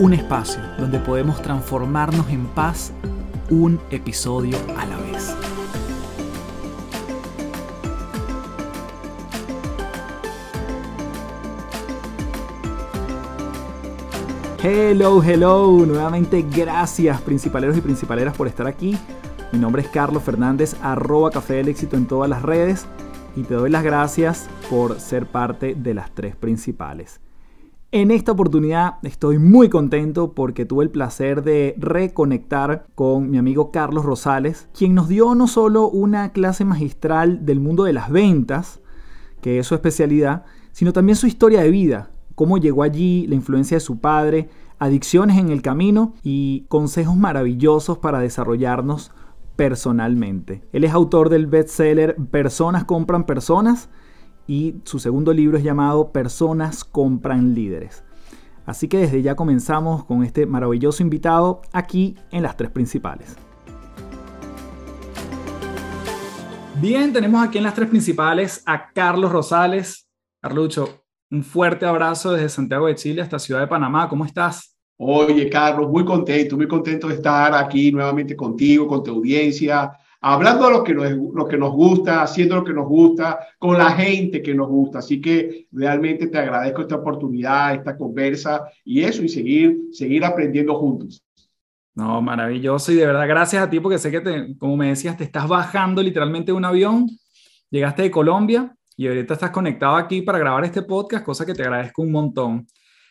Un espacio donde podemos transformarnos en paz un episodio a la vez. Hello, hello, nuevamente gracias principaleros y principaleras por estar aquí. Mi nombre es Carlos Fernández, arroba Café del Éxito en todas las redes y te doy las gracias por ser parte de las tres principales. En esta oportunidad estoy muy contento porque tuve el placer de reconectar con mi amigo Carlos Rosales, quien nos dio no solo una clase magistral del mundo de las ventas, que es su especialidad, sino también su historia de vida, cómo llegó allí, la influencia de su padre, adicciones en el camino y consejos maravillosos para desarrollarnos personalmente. Él es autor del bestseller Personas compran personas y su segundo libro es llamado Personas compran líderes. Así que desde ya comenzamos con este maravilloso invitado aquí en las tres principales. Bien, tenemos aquí en las tres principales a Carlos Rosales. Carlucho, un fuerte abrazo desde Santiago de Chile hasta Ciudad de Panamá. ¿Cómo estás? Oye, Carlos, muy contento, muy contento de estar aquí nuevamente contigo, con tu audiencia, hablando de lo que, nos, lo que nos gusta, haciendo lo que nos gusta, con la gente que nos gusta. Así que realmente te agradezco esta oportunidad, esta conversa y eso, y seguir, seguir aprendiendo juntos. No, maravilloso y de verdad gracias a ti porque sé que, te, como me decías, te estás bajando literalmente de un avión, llegaste de Colombia y ahorita estás conectado aquí para grabar este podcast, cosa que te agradezco un montón.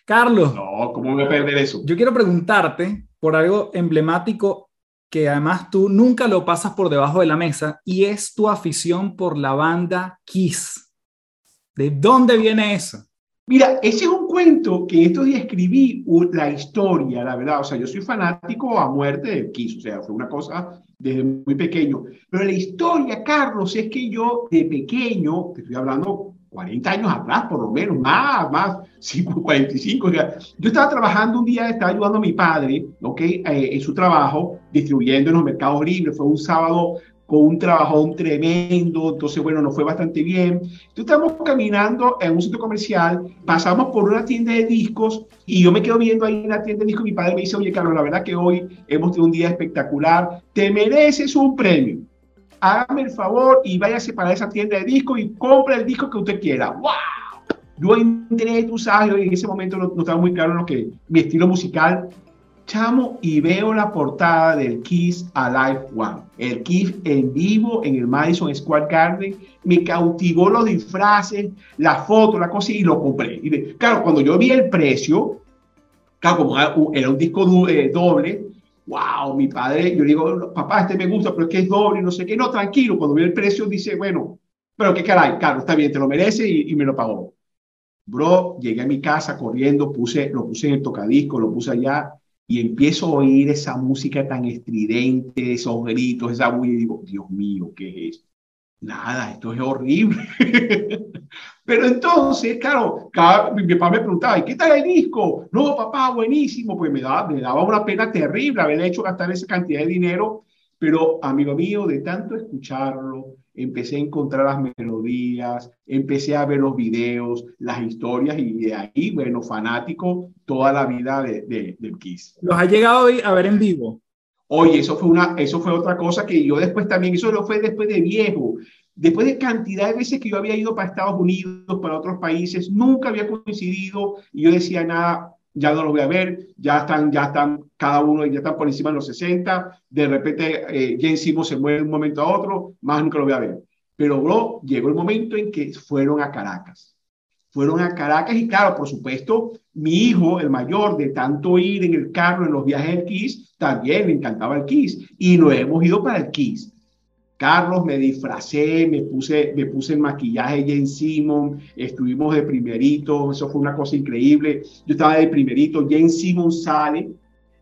Carlos. No, ¿cómo voy a perder eso? Yo quiero preguntarte por algo emblemático que además tú nunca lo pasas por debajo de la mesa y es tu afición por la banda Kiss. ¿De dónde viene eso? Mira, ese es un cuento que estos días escribí la historia, la verdad. O sea, yo soy fanático a muerte de Kiss, o sea, fue una cosa desde muy pequeño. Pero la historia, Carlos, es que yo de pequeño, te estoy hablando 40 años atrás, por lo menos, más, más, 45. yo estaba trabajando un día, estaba ayudando a mi padre, ¿ok? Eh, en su trabajo, distribuyendo en los mercados libres. Fue un sábado con un trabajón tremendo, entonces, bueno, nos fue bastante bien. Entonces, estamos caminando en un centro comercial, pasamos por una tienda de discos y yo me quedo viendo ahí en la tienda de discos y mi padre me dice, oye, Carlos, la verdad que hoy hemos tenido un día espectacular, te mereces un premio hágame el favor y váyase para esa tienda de discos y compre el disco que usted quiera. ¡Wow! Yo entré, tú sabes, en ese momento no, estaba muy claro lo que mi estilo musical. Chamo, y veo la portada del Kiss Alive One. El Kiss en vivo en el Madison Square Garden. Me cautivó los disfraces, la foto, la cosa, y lo compré. Y claro, cuando yo vi el precio, claro, como era un disco eh, doble, wow, mi padre, yo digo, papá, este me gusta, pero es que es doble, no sé qué, no, tranquilo, cuando ve el precio dice, bueno, pero qué caray, Carlos, está bien, te lo merece y, me lo pagó. Bro, llegué a mi casa corriendo, puse, lo puse en el tocadisco, lo puse allá y empiezo a oír esa música tan estridente, esos gritos, esa bulla y digo, Dios mío, ¿qué es esto? Nada, esto es horrible. Pero entonces, claro, mi papá me preguntaba, ¿y qué tal el disco? No, papá, buenísimo. Pues me daba, me daba una pena terrible haber hecho gastar esa cantidad de dinero. Pero, amigo mío, de tanto escucharlo, empecé a encontrar las melodías, empecé a ver los videos, las historias y de ahí, bueno, fanático toda la vida de, de, del Kiss. ¿Los ha llegado a ver en vivo? Oye, eso fue, una, eso fue otra cosa que yo después también, eso lo fue después de viejo. Después de cantidad de veces que yo había ido para Estados Unidos, para otros países, nunca había coincidido y yo decía nada, ya no lo voy a ver, ya están, ya están cada uno, ya están por encima de los 60, de repente eh, Jen Simmons se muere de un momento a otro, más nunca lo voy a ver. Pero, bro, llegó el momento en que fueron a Caracas. Fueron a Caracas y claro, por supuesto, mi hijo, el mayor, de tanto ir en el carro en los viajes del Kiss, también le encantaba el Kiss y lo hemos ido para el Kiss. Carlos, me disfracé, me puse, me puse el maquillaje Jen Simon, estuvimos de primerito, eso fue una cosa increíble. Yo estaba de primerito, Jen Simon sale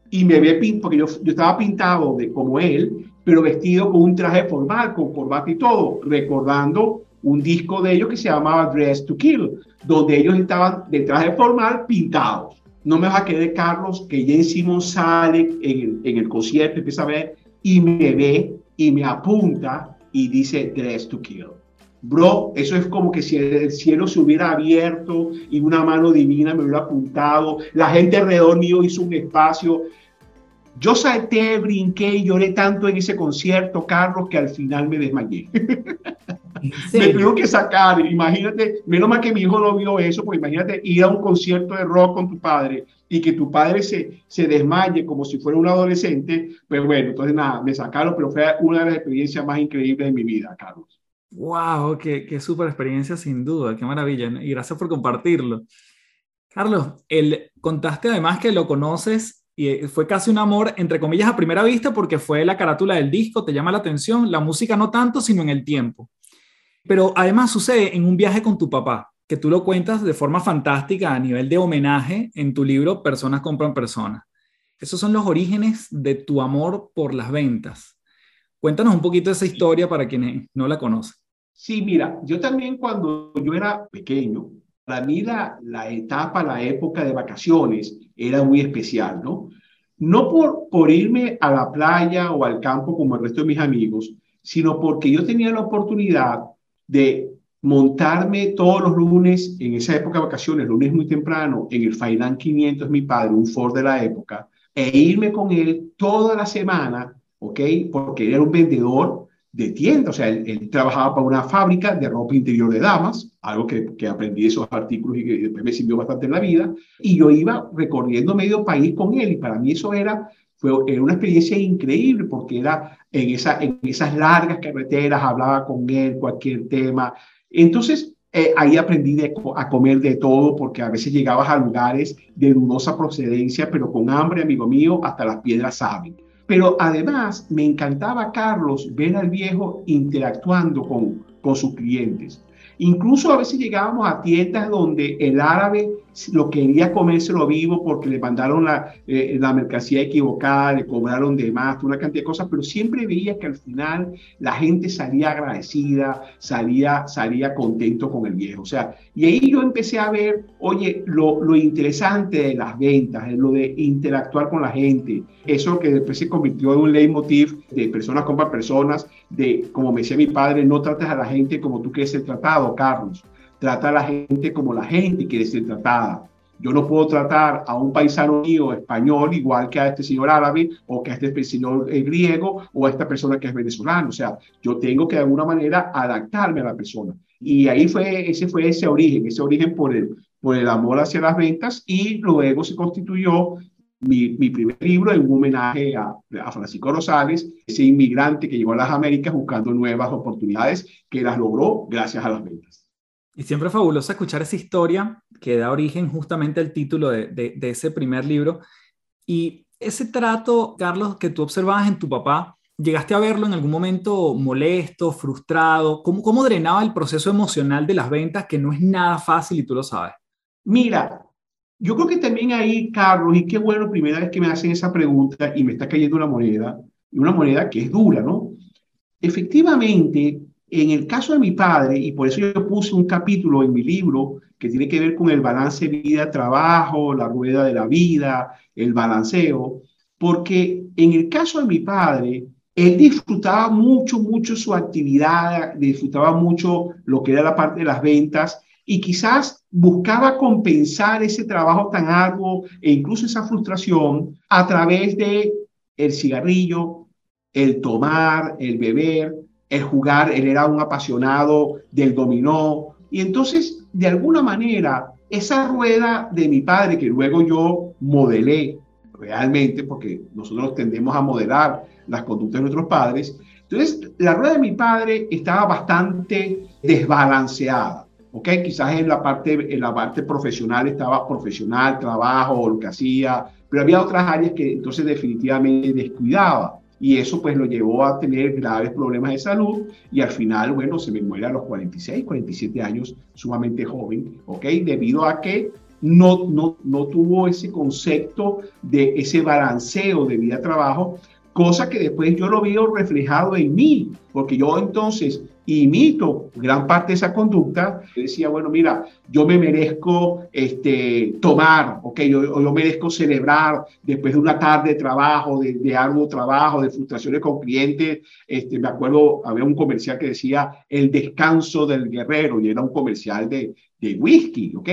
y me ve, porque yo, yo estaba pintado de, como él, pero vestido con un traje formal, con corbata y todo, recordando un disco de ellos que se llamaba Dress to Kill, donde ellos estaban de traje formal pintados. No me va a quedar Carlos que Jen Simon sale en el, en el concierto, empieza a ver y me ve y me apunta y dice Dress to. Bro, eso es como que si el cielo se hubiera abierto y una mano divina me hubiera apuntado, la gente alrededor mío hizo un espacio. Yo salté, brinqué y lloré tanto en ese concierto, Carlos, que al final me desmayé. me tengo que sacar, imagínate, menos mal que mi hijo no vio eso, porque imagínate ir a un concierto de rock con tu padre y que tu padre se, se desmaye como si fuera un adolescente, pues bueno, entonces nada, me sacaron, pero fue una de las experiencias más increíbles de mi vida, Carlos. ¡Wow! Qué, qué super experiencia sin duda! ¡Qué maravilla! Y gracias por compartirlo. Carlos, el, contaste además que lo conoces y eh, fue casi un amor, entre comillas, a primera vista porque fue la carátula del disco, te llama la atención, la música no tanto, sino en el tiempo. Pero además sucede en un viaje con tu papá, que tú lo cuentas de forma fantástica a nivel de homenaje en tu libro Personas compran personas. Esos son los orígenes de tu amor por las ventas. Cuéntanos un poquito esa historia para quienes no la conocen. Sí, mira, yo también cuando yo era pequeño, para mí la, la etapa, la época de vacaciones era muy especial, ¿no? No por, por irme a la playa o al campo como el resto de mis amigos, sino porque yo tenía la oportunidad de montarme todos los lunes, en esa época de vacaciones, lunes muy temprano, en el Failan 500, mi padre, un Ford de la época, e irme con él toda la semana ¿ok? Porque él era un vendedor de tienda, o sea, él, trabajaba para una fábrica de ropa interior de damas, algo que, que aprendí esos artículos y que después me sirvió bastante en la vida, y yo iba recorriendo medio país con él, y para mí eso era, fue, una experiencia increíble, porque era en esas largas carreteras, hablaba con él cualquier tema. Entonces, eh, ahí aprendí a comer de todo, porque a veces llegabas a lugares de dudosa procedencia, pero con hambre, amigo mío, hasta las piedras saben. Pero además me encantaba, Carlos, ver al viejo interactuando con, con sus clientes. Incluso a veces llegábamos a tiendas donde el árabe lo quería comérselo vivo porque le mandaron la, eh, la mercancía equivocada, le cobraron de más, una cantidad de cosas, pero siempre veía que al final la gente salía agradecida, salía, salía contento con el viejo. O sea, y ahí yo empecé a ver, oye, lo, lo interesante de las ventas, lo de interactuar con la gente, eso que después se convirtió en un leitmotiv de personas compran personas, de, como me decía mi padre, no trates a la gente como tú quieres ser tratado, Carlos trata a la gente como la gente quiere ser tratada. Yo no puedo tratar a un paisano mío español igual que a este señor árabe o que a este señor eh, griego o a esta persona que es venezolano. O sea, yo tengo que de alguna manera adaptarme a la persona. Y ahí fue, ese fue ese origen, ese origen por el, por el amor hacia las ventas y luego se constituyó mi, mi, primer libro en un homenaje a, a, Francisco Rosales, ese inmigrante que llegó a las Américas buscando nuevas oportunidades que las logró gracias a las ventas. Y siempre es fabuloso escuchar esa historia que da origen justamente al título de, de, ese primer libro. Y ese trato, Carlos, que tú observabas en tu papá, ¿llegaste a verlo en algún momento molesto, frustrado? ¿Cómo, ¿Cómo drenaba el proceso emocional de las ventas, que no es nada fácil y tú lo sabes? Mira, yo creo que también ahí, Carlos, y qué bueno, primera vez que me hacen esa pregunta y me está cayendo una moneda, y una moneda que es dura, ¿no? Efectivamente, en el caso de mi padre, y por eso yo puse un capítulo en mi libro que tiene que ver con el balance vida-trabajo, la rueda de la vida, el balanceo, porque en el caso de mi padre, él disfrutaba mucho, mucho su actividad, disfrutaba mucho lo que era la parte de las ventas y quizás buscaba compensar ese trabajo tan arduo e incluso esa frustración a través de el cigarrillo, el tomar, el beber, el jugar, él era un apasionado del dominó. Y entonces, de alguna manera, esa rueda de mi padre, que luego yo modelé realmente, porque nosotros tendemos a modelar las conductas de nuestros padres, entonces la rueda de mi padre estaba bastante desbalanceada. ¿ok? Quizás en la, parte, en la parte profesional estaba profesional, trabajo, lo que hacía, pero había otras áreas que entonces definitivamente descuidaba y eso pues lo llevó a tener graves problemas de salud y al final, bueno, se me muere a los 46, 47 años, sumamente joven, ¿ok? Debido a que no, no, no tuvo ese concepto de ese balanceo de vida-trabajo, cosa que después yo lo veo reflejado en mí, porque yo entonces imito gran parte de esa conducta. decía, bueno, mira, yo me merezco este, tomar, ok, yo, yo merezco celebrar después de una tarde de trabajo, de, de arduo trabajo, de frustraciones con clientes. Este, me acuerdo, había un comercial que decía el descanso del guerrero y era un comercial de, de whisky, ok.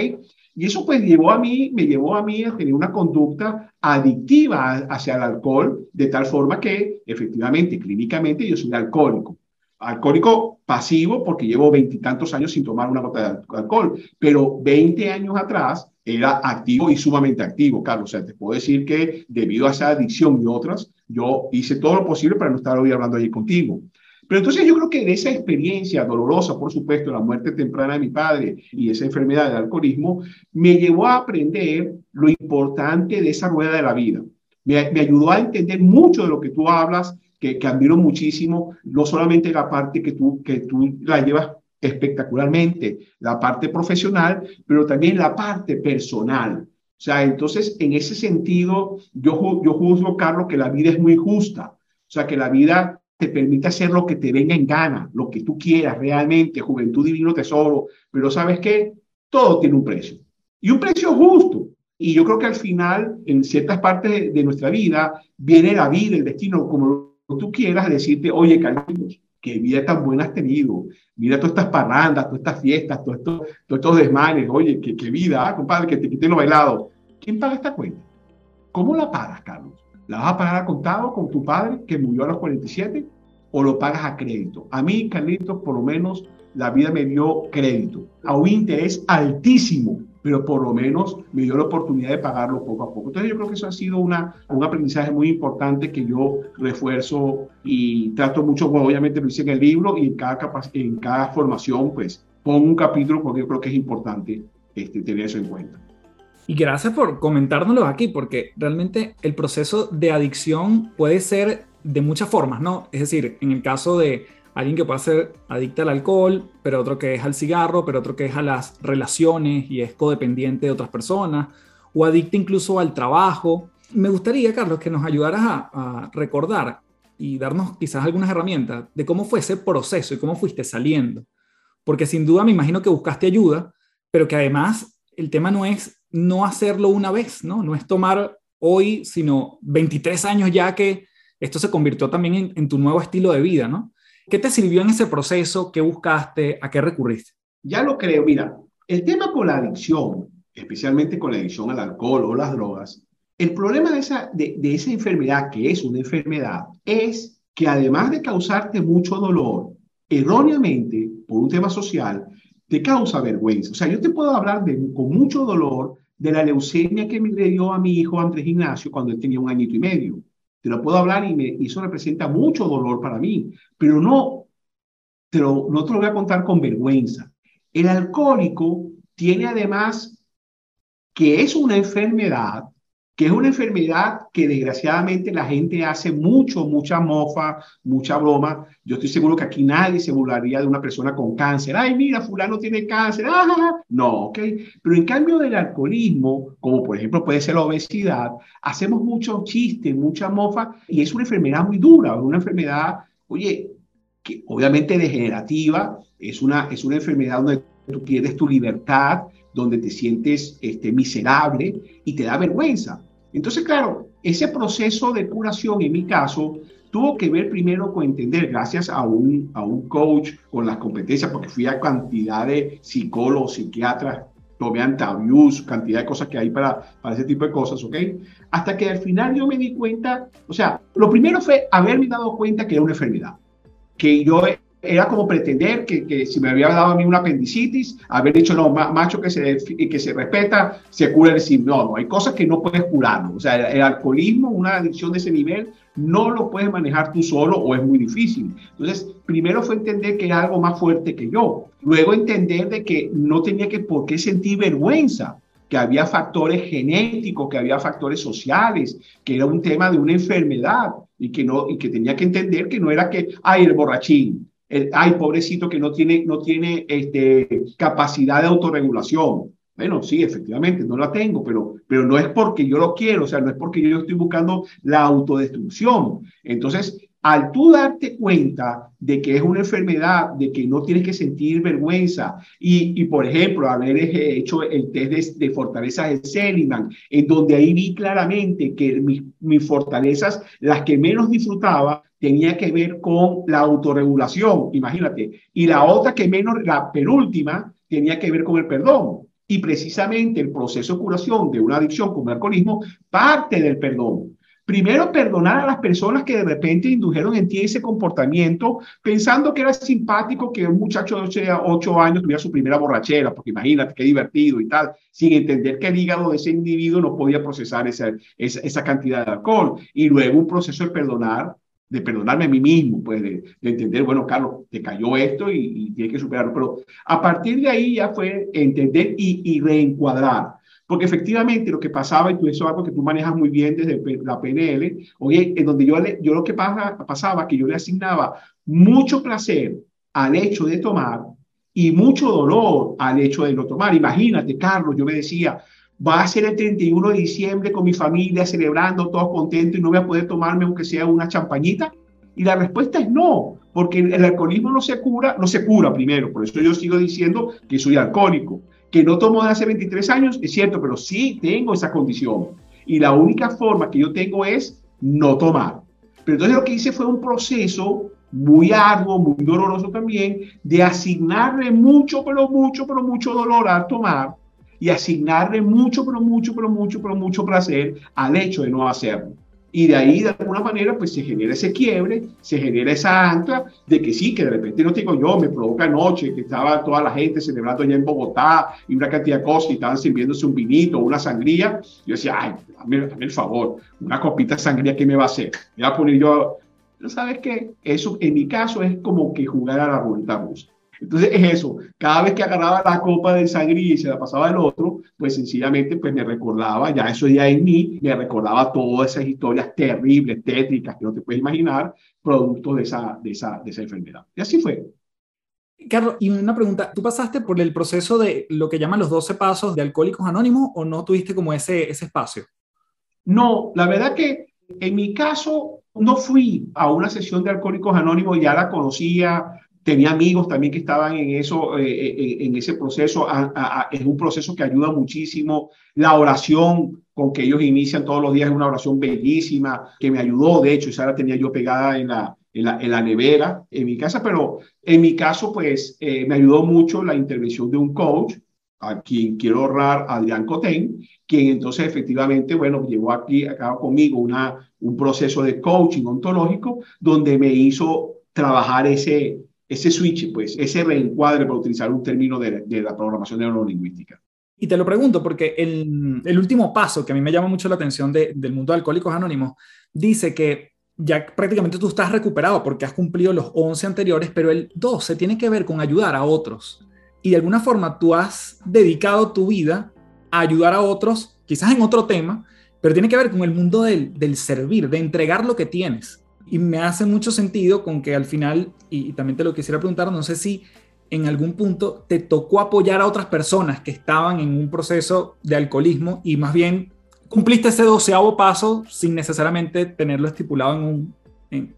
Y eso pues llevó a mí, me llevó a mí a tener una conducta adictiva hacia el alcohol, de tal forma que efectivamente, clínicamente, yo soy alcohólico alcohólico pasivo porque llevo veintitantos años sin tomar una gota de alcohol, pero 20 años atrás era activo y sumamente activo, Carlos. O sea, te puedo decir que debido a esa adicción y otras, yo hice todo lo posible para no estar hoy hablando allí contigo. Pero entonces yo creo que de esa experiencia dolorosa, por supuesto, la muerte temprana de mi padre y esa enfermedad del alcoholismo, me llevó a aprender lo importante de esa rueda de la vida. Me, me ayudó a entender mucho de lo que tú hablas que, que admiro muchísimo, no solamente la parte que tú, que tú la llevas espectacularmente, la parte profesional, pero también la parte personal. O sea, entonces, en ese sentido, yo, yo juzgo, Carlos, que la vida es muy justa. O sea, que la vida te permite hacer lo que te venga en gana, lo que tú quieras realmente, juventud divino tesoro. Pero ¿sabes qué? Todo tiene un precio. Y un precio justo. Y yo creo que al final, en ciertas partes de, nuestra vida, viene la vida, el destino, como tú quieras decirte, oye, Carlos, qué vida tan buena has tenido. Mira todas estas parrandas, todas estas fiestas, todos estos, todos desmanes. Oye, qué, vida, ah, compadre, que te quiten lo bailado. ¿Quién paga esta cuenta? ¿Cómo la pagas, Carlos? ¿La vas a pagar a contado con tu padre que murió a los 47? ¿O lo pagas a crédito? A mí, Carlitos, por lo menos la vida me dio crédito a un interés altísimo pero por lo menos me dio la oportunidad de pagarlo poco a poco. Entonces yo creo que eso ha sido una, un aprendizaje muy importante que yo refuerzo y trato mucho, bueno, obviamente lo hice en el libro y en cada, en cada formación pues pongo un capítulo porque yo creo que es importante este, tener eso en cuenta. Y gracias por comentárnoslo aquí, porque realmente el proceso de adicción puede ser de muchas formas, ¿no? Es decir, en el caso de alguien que puede ser adicta al alcohol, pero otro que es al cigarro, pero otro que es a las relaciones y es codependiente de otras personas, o adicta incluso al trabajo. Me gustaría, Carlos, que nos ayudaras a, recordar y darnos quizás algunas herramientas de cómo fue ese proceso y cómo fuiste saliendo. Porque sin duda me imagino que buscaste ayuda, pero que además el tema no es no hacerlo una vez, ¿no? No es tomar hoy, sino 23 años ya que esto se convirtió también en tu nuevo estilo de vida, ¿no? ¿Qué te sirvió en ese proceso? ¿Qué buscaste? ¿A qué recurriste? Ya lo creo. Mira, el tema con la adicción, especialmente con la adicción al alcohol o las drogas, el problema de esa, de, esa enfermedad, que es una enfermedad, es que además de causarte mucho dolor, erróneamente, por un tema social, te causa vergüenza. O sea, yo te puedo hablar de, con mucho dolor de la leucemia que me dio a mi hijo Andrés Ignacio cuando él tenía un añito y medio. Te lo puedo hablar y, me, eso representa mucho dolor para mí, pero no te, no te lo voy a contar con vergüenza. El alcohólico tiene además que es una enfermedad que es una enfermedad que desgraciadamente la gente hace mucho, mucha mofa, mucha broma. Yo estoy seguro que aquí nadie se burlaría de una persona con cáncer. Ay, mira, fulano tiene cáncer. Ah, no, ok. Pero en cambio del alcoholismo, como por ejemplo puede ser la obesidad, hacemos mucho chiste, mucha mofa y es una enfermedad muy dura, una enfermedad, oye, que obviamente degenerativa, es una, es una enfermedad donde tú pierdes tu libertad, donde te sientes este, miserable y te da vergüenza. Entonces, claro, ese proceso de curación, en mi caso, tuvo que ver primero con entender, gracias a un, a un coach con las competencias, porque fui a cantidad de psicólogos, psiquiatras, tomé antavius, cantidad de cosas que hay para, para ese tipo de cosas, ¿ok? Hasta que al final yo me di cuenta, o sea, lo primero fue haberme dado cuenta que era una enfermedad, que yo era como pretender que, que, si me había dado a mí una apendicitis, haber dicho, no, macho que se, que se respeta, se cura el sí. No, no, hay cosas que no puedes curar. O sea, el, alcoholismo, una adicción de ese nivel, no lo puedes manejar tú solo o es muy difícil. Entonces, primero fue entender que era algo más fuerte que yo. Luego entender de que no tenía que por qué sentir vergüenza que había factores genéticos, que había factores sociales, que era un tema de una enfermedad y que, no, y que tenía que entender que no era que, ay, el borrachín, el, ay, pobrecito que no tiene, no tiene este, capacidad de autorregulación. Bueno, sí, efectivamente, no la tengo, pero, pero no es porque yo lo quiero, o sea, no es porque yo estoy buscando la autodestrucción. Entonces, al tú darte cuenta de que es una enfermedad, de que no tienes que sentir vergüenza y, y por ejemplo, haber hecho el test de, fortalezas de Seligman, en donde ahí vi claramente que mis, mis fortalezas, las que menos disfrutaba, tenía que ver con la autorregulación, imagínate, y la otra que menos, la penúltima, tenía que ver con el perdón. Y precisamente el proceso de curación de una adicción como el alcoholismo parte del perdón. Primero, perdonar a las personas que de repente indujeron en ti ese comportamiento pensando que era simpático que un muchacho de 8 años tuviera su primera borrachera, porque imagínate qué divertido y tal, sin entender que el hígado de ese individuo no podía procesar esa, esa, cantidad de alcohol. Y luego un proceso de perdonar de perdonarme a mí mismo, pues de, entender, bueno, Carlos, te cayó esto y, y tienes que superarlo. Pero a partir de ahí ya fue entender y, reencuadrar. Porque efectivamente lo que pasaba, y tú eso es algo que tú manejas muy bien desde la PNL, oye, en donde yo, yo lo que pasa, pasaba, que yo le asignaba mucho placer al hecho de tomar y mucho dolor al hecho de no tomar. Imagínate, Carlos, yo me decía, va a ser el 31 de diciembre con mi familia celebrando, todos contentos y no voy a poder tomarme aunque sea una champañita? Y la respuesta es no, porque el alcoholismo no se cura, no se cura primero, por eso yo sigo diciendo que soy alcohólico, que no tomo de hace 23 años, es cierto, pero sí tengo esa condición. Y la única forma que yo tengo es no tomar. Pero entonces lo que hice fue un proceso muy arduo, muy doloroso también, de asignarle mucho, pero mucho, pero mucho dolor al tomar y asignarle mucho, pero mucho, pero mucho, pero mucho placer al hecho de no hacerlo. Y de ahí, de alguna manera, pues se genera ese quiebre, se genera esa ancla de que sí, que de repente no digo yo, me provoca anoche que estaba toda la gente celebrando allá en Bogotá y una cantidad de cosas y estaban sirviéndose un vinito, una sangría. Yo decía, ay, dame, el favor, una copita de sangría, ¿qué me va a hacer? Me voy a poner yo. ¿Sabes qué? Eso en mi caso es como que jugar a la ruleta rusa. Entonces es eso, cada vez que agarraba la copa de sangría y se la pasaba al otro, pues sencillamente pues me recordaba, ya eso ya en mí, me recordaba todas esas historias terribles, tétricas que no te puedes imaginar, producto de esa, de esa, de esa enfermedad. Y así fue. Carlos, y una pregunta, ¿tú pasaste por el proceso de lo que llaman los 12 pasos de Alcohólicos Anónimos o no tuviste como ese, ese espacio? No, la verdad que en mi caso no fui a una sesión de Alcohólicos Anónimos, ya la conocía, tenía amigos también que estaban en eso, eh, eh, en ese proceso. es un proceso que ayuda muchísimo. La oración con que ellos inician todos los días es una oración bellísima que me ayudó. De hecho, esa la tenía yo pegada en la, en la, en la nevera en mi casa, pero en mi caso, pues eh, me ayudó mucho la intervención de un coach a quien quiero ahorrar, Adrián Cotén, quien entonces efectivamente, bueno, llevó aquí, acá conmigo una, un proceso de coaching ontológico donde me hizo trabajar ese, ese switch, pues, ese reencuadre, para utilizar un término de, la programación neurolingüística. Y te lo pregunto porque el, último paso que a mí me llama mucho la atención del mundo de Alcohólicos Anónimos dice que ya prácticamente tú estás recuperado porque has cumplido los 11 anteriores, pero el 12 tiene que ver con ayudar a otros. Y de alguna forma tú has dedicado tu vida a ayudar a otros, quizás en otro tema, pero tiene que ver con el mundo del servir, de entregar lo que tienes. Y me hace mucho sentido con que al final, y, también te lo quisiera preguntar, no sé si en algún punto te tocó apoyar a otras personas que estaban en un proceso de alcoholismo y más bien cumpliste ese doceavo paso sin necesariamente tenerlo estipulado en un...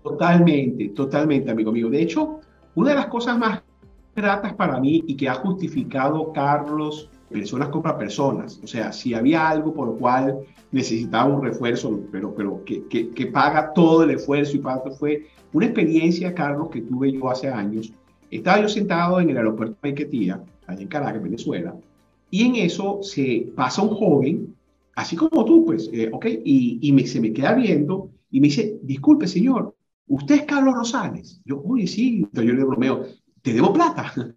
Totalmente, totalmente, amigo mío. De hecho, una de las cosas más gratas para mí y que ha justificado Carlos personas compra personas. O sea, si había algo por lo cual necesitaba un refuerzo, pero, pero que, que, paga todo el esfuerzo y paga, fue una experiencia, Carlos, que tuve yo hace años. Estaba yo sentado en el aeropuerto de Maiquetía, allá en Caracas, Venezuela, y en eso se pasa un joven, así como tú, pues, eh, ok, y, y me, se me queda viendo y me dice, disculpe, señor, ¿usted es Carlos Rosales? Yo, uy, sí, entonces yo le bromeo, ¿te debo plata?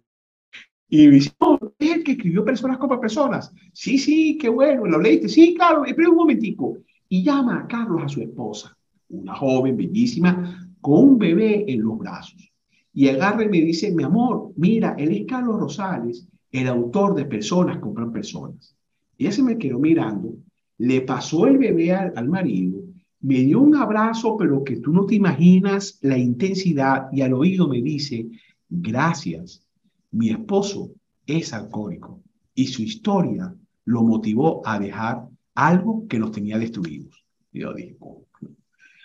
Y me dice, no, es que escribió Personas como Personas. Sí, sí, qué bueno, lo leíste. Sí, claro, espera un momentico. Y llama a Carlos a su esposa, una joven bellísima, con un bebé en los brazos. Y agarra y me dice, mi amor, mira, él es Carlos Rosales, el autor de Personas compran personas. Ella se me quedó mirando, le pasó el bebé al, al marido, me dio un abrazo, pero que tú no te imaginas la intensidad, y al oído me dice, gracias mi esposo es alcohólico y su historia lo motivó a dejar algo que nos tenía destruidos. Y yo dije, o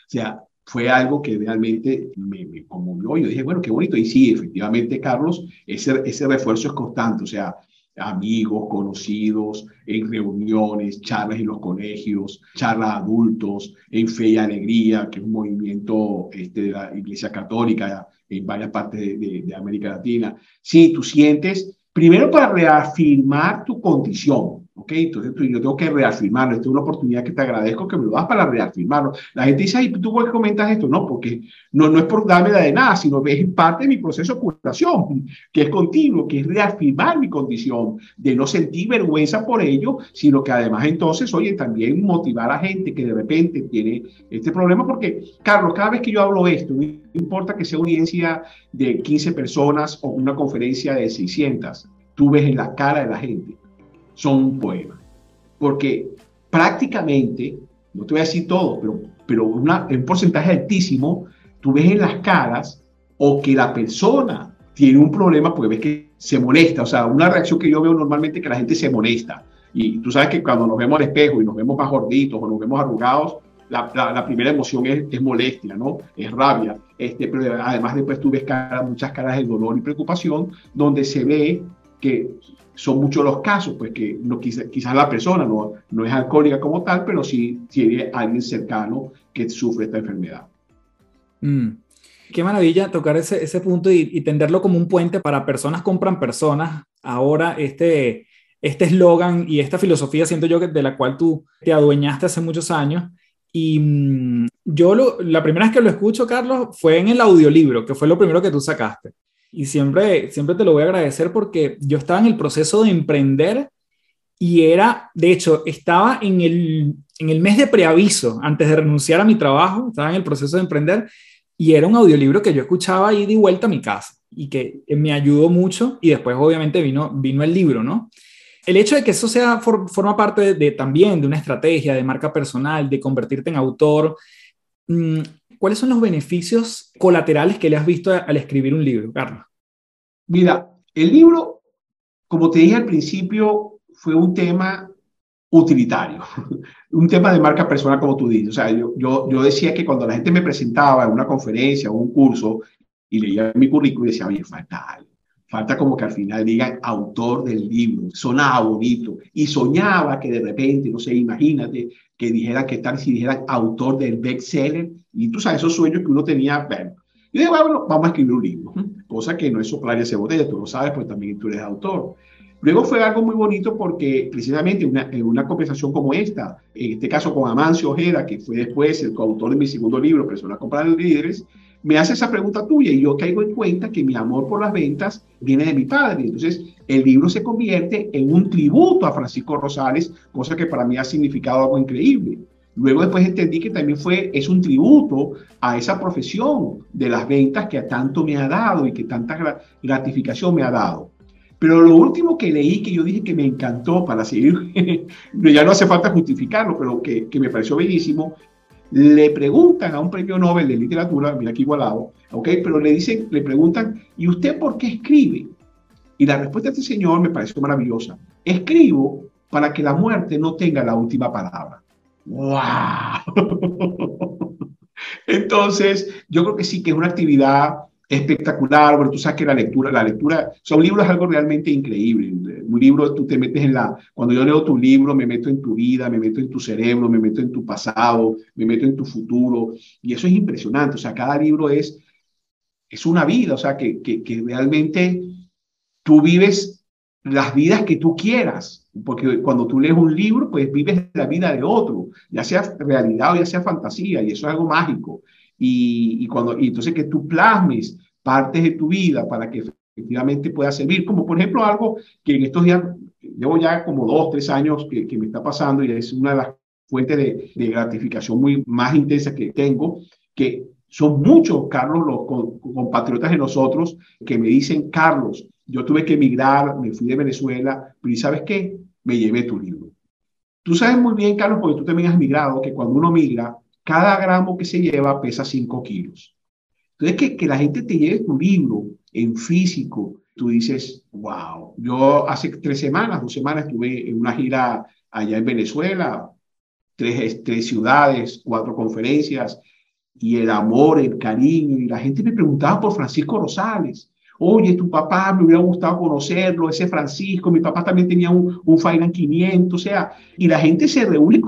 sea, fue algo que realmente me, me, conmovió. Yo dije, bueno, qué bonito. Y sí, efectivamente, Carlos, ese, ese refuerzo es constante. O sea, amigos, conocidos, en reuniones, charlas en los colegios, charlas adultos, en Fe y Alegría, que es un movimiento este, de la Iglesia Católica en varias partes de, de América Latina. Sí, tú sientes, primero para reafirmar tu condición, ¿Ok? Entonces yo tengo que reafirmarlo. Esta es una oportunidad que te agradezco que me lo das para reafirmarlo. La gente dice, ay, ¿tú por qué comentas esto? No, porque no, no es por darme la de nada, sino es parte de mi proceso de curación, que es continuo, que es reafirmar mi condición, de no sentir vergüenza por ello, sino que además entonces, oye, también motivar a gente que de repente tiene este problema, porque, Carlos, cada vez que yo hablo esto, no importa que sea audiencia de 15 personas o una conferencia de 600, tú ves en la cara de la gente son un poema. Porque prácticamente, no te voy a decir todo, pero, pero una, un porcentaje altísimo, tú ves en las caras o que la persona tiene un problema porque ves que se molesta. O sea, una reacción que yo veo normalmente que la gente se molesta. Y tú sabes que cuando nos vemos al espejo y nos vemos más gorditos o nos vemos arrugados, la, la, primera emoción es, es, molestia, ¿no? Es rabia. Este, pero además después tú ves cara, muchas caras de dolor y preocupación donde se ve que son muchos los casos, pues que no, quizás quizá la persona no, no es alcohólica como tal, pero sí tiene alguien cercano que sufre esta enfermedad. Mm. Qué maravilla tocar ese, ese punto y, tenderlo como un puente para personas compran personas. Ahora este este eslogan y esta filosofía siento yo que de la cual tú te adueñaste hace muchos años. Y mm, yo lo, la primera vez que lo escucho, Carlos, fue en el audiolibro, que fue lo primero que tú sacaste y siempre, siempre te lo voy a agradecer porque yo estaba en el proceso de emprender y era, de hecho, estaba en el, en el mes de preaviso, antes de renunciar a mi trabajo, estaba en el proceso de emprender y era un audiolibro que yo escuchaba ahí de vuelta a mi casa y que me ayudó mucho y después obviamente vino, vino el libro, ¿no? El hecho de que eso sea, forma parte de, también de una estrategia de marca personal, de convertirte en autor, mm, ¿cuáles son los beneficios colaterales que le has visto al escribir un libro, Carlos? Mira, el libro, como te dije al principio, fue un tema utilitario, un tema de marca personal, como tú dices. O sea, yo, yo, yo decía que cuando la gente me presentaba en una conferencia o un curso y leía mi currículum, decía, oye, falta algo. Falta como que al final digan autor del libro, sonaba bonito. Y soñaba que de repente, no sé, imagínate, que dijera que tal si dijeran autor del bestseller. Y tú sabes, esos sueños que uno tenía, bueno. Y dije, bueno, vamos a escribir un libro cosa que no es soplar ese botella, tú lo sabes, pues también tú eres autor. Luego fue algo muy bonito porque precisamente una, en una conversación como esta, en este caso con Amancio Ojeda, que fue después el coautor de mi segundo libro, Personas Comprar Líderes, me hace esa pregunta tuya y yo caigo en cuenta que mi amor por las ventas viene de mi padre. Entonces, el libro se convierte en un tributo a Francisco Rosales, cosa que para mí ha significado algo increíble. Luego después entendí que también fue, es un tributo a esa profesión de las ventas que tanto me ha dado y que tanta gratificación me ha dado. Pero lo último que leí, que yo dije que me encantó para seguir, ya no hace falta justificarlo, pero que, que me pareció bellísimo, le preguntan a un premio Nobel de literatura, mira aquí igualado. Pero le dicen, le preguntan, ¿y usted por qué escribe? Y la respuesta de este señor me pareció maravillosa. Escribo para que la muerte no tenga la última palabra. ¡Wow! Entonces, yo creo que sí que es una actividad espectacular, bueno, tú sabes que la lectura, la lectura, son libros algo realmente increíble. Un libro, tú te metes en la, cuando yo leo tu libro, me meto en tu vida, me meto en tu cerebro, me meto en tu pasado, me meto en tu futuro, y eso es impresionante, o sea, cada libro es, es una vida, o sea, que, que, que realmente tú vives las vidas que tú quieras, porque cuando tú lees un libro, pues vives la vida de otro, ya sea realidad o ya sea fantasía, y eso es algo mágico. Y, cuando, y entonces que tú plasmes partes de tu vida para que efectivamente pueda servir, como por ejemplo algo que en estos días, llevo ya como dos, tres años que, me está pasando y es una de las fuentes de, de gratificación muy más intensa que tengo, que son muchos, Carlos, los compatriotas de nosotros que me dicen, Carlos, yo tuve que emigrar, me fui de Venezuela, pero ¿y sabes qué? Me llevé tu libro. Tú sabes muy bien, Carlos, porque tú también has migrado, que cuando uno migra, cada gramo que se lleva pesa 5 kilos. Entonces, que, que la gente te lleve tu libro en físico, tú dices, wow, yo hace tres semanas, dos semanas estuve en una gira allá en Venezuela, tres, tres ciudades, cuatro conferencias, y el amor, el cariño, y la gente me preguntaba por Francisco Rosales. Oye, tu papá me hubiera gustado conocerlo, ese Francisco, mi papá también tenía un, un 500, o sea, y la gente se reúne,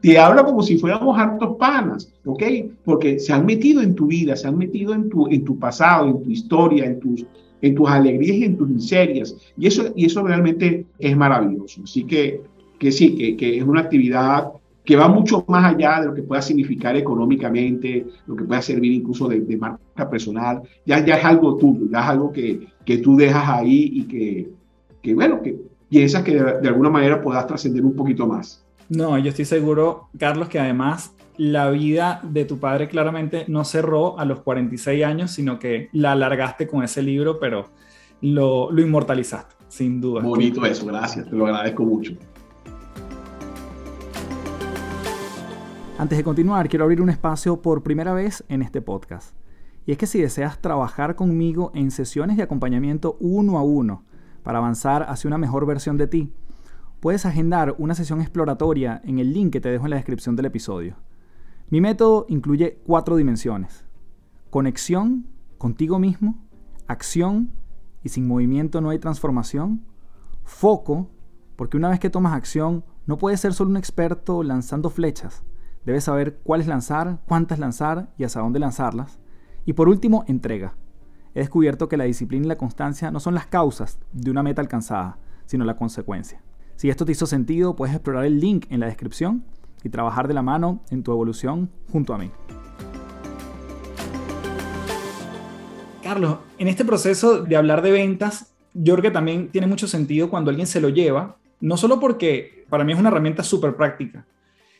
te habla como si fuéramos hartos panas, ¿ok? Porque se han metido en tu vida, se han metido en tu, en tu pasado, en tu historia, en tus, en tus alegrías y en tus miserias, y eso, y eso realmente es maravilloso. Así que, que sí, que, que es una actividad que va mucho más allá de lo que pueda significar económicamente, lo que pueda servir incluso de, marca personal. Ya, ya es algo tuyo, ya es algo que, que tú dejas ahí y que, que bueno, que piensas que de, alguna manera puedas trascender un poquito más. No, yo estoy seguro, Carlos, que además la vida de tu padre claramente no cerró a los 46 años, sino que la alargaste con ese libro, pero lo, lo inmortalizaste, sin duda. Bonito eso, gracias, te lo agradezco mucho. Antes de continuar, quiero abrir un espacio por primera vez en este podcast. Y es que si deseas trabajar conmigo en sesiones de acompañamiento uno a uno para avanzar hacia una mejor versión de ti, puedes agendar una sesión exploratoria en el link que te dejo en la descripción del episodio. Mi método incluye cuatro dimensiones. Conexión contigo mismo, acción y sin movimiento no hay transformación, foco, porque una vez que tomas acción no puedes ser solo un experto lanzando flechas, Debes saber cuáles lanzar, cuántas lanzar y hasta dónde lanzarlas. Y por último, entrega. He descubierto que la disciplina y la constancia no son las causas de una meta alcanzada, sino la consecuencia. Si esto te hizo sentido, puedes explorar el link en la descripción y trabajar de la mano en tu evolución junto a mí. Carlos, en este proceso de hablar de ventas, yo creo que también tiene mucho sentido cuando alguien se lo lleva, no solo porque para mí es una herramienta súper práctica,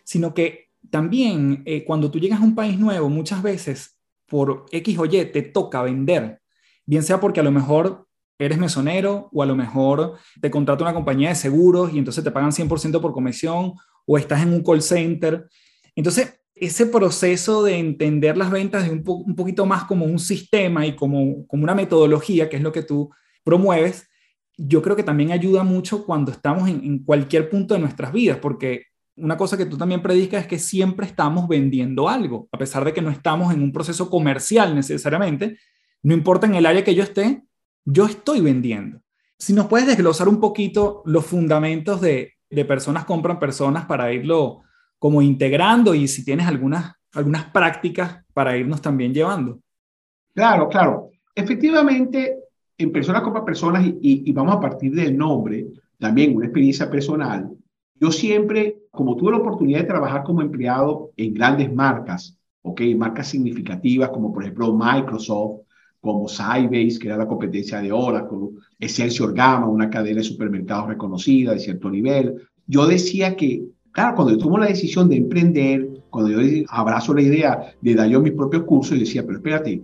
sino que también eh, cuando tú llegas a un país nuevo, muchas veces por X o Y te toca vender, bien sea porque a lo mejor eres mesonero o a lo mejor te contrata una compañía de seguros y entonces te pagan 100% por comisión o estás en un call center. Entonces, ese proceso de entender las ventas de un, un poquito más como un sistema y como, como una metodología, que es lo que tú promueves, yo creo que también ayuda mucho cuando estamos en cualquier punto de nuestras vidas, porque una cosa que tú también predicas es que siempre estamos vendiendo algo, a pesar de que no estamos en un proceso comercial necesariamente, no importa en el área que yo esté, yo estoy vendiendo. Si nos puedes desglosar un poquito los fundamentos de, de personas compran personas para irlo como integrando y si tienes algunas, algunas prácticas para irnos también llevando. Claro, claro. Efectivamente, en personas compran personas y, y vamos a partir del nombre, también una experiencia personal yo siempre, como tuve la oportunidad de trabajar como empleado en grandes marcas, ¿ok? Marcas significativas como por ejemplo Microsoft, como Sybase, que era la competencia de Oracle, Excelsior Gamma, una cadena de supermercados reconocida de cierto nivel. Yo decía que, claro, cuando yo tomo la decisión de emprender, cuando yo abrazo la idea de dar yo mis propios cursos, yo decía, pero espérate,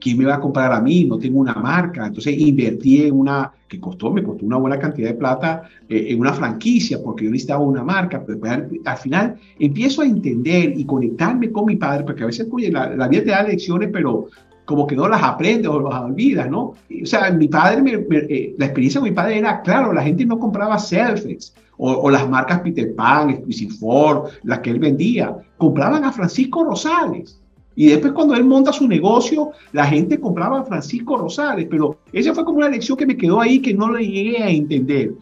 ¿quién me va a comprar a mí? No tengo una marca. Entonces invertí en una, que costó, me costó una buena cantidad de plata, eh, en una franquicia, porque yo necesitaba una marca. Pero al, final empiezo a entender y conectarme con mi padre, porque a veces, oye, la, vida te da lecciones, pero como que no las aprendes o las olvidas, ¿no? O sea, mi padre, eh, la experiencia con mi padre era, claro, la gente no compraba selfies. O, o, las marcas Peter Pan, Exquisite Ford, las que él vendía, compraban a Francisco Rosales. Y después cuando él monta su negocio, la gente compraba a Francisco Rosales, pero esa fue como una lección que me quedó ahí que no le llegué a entender.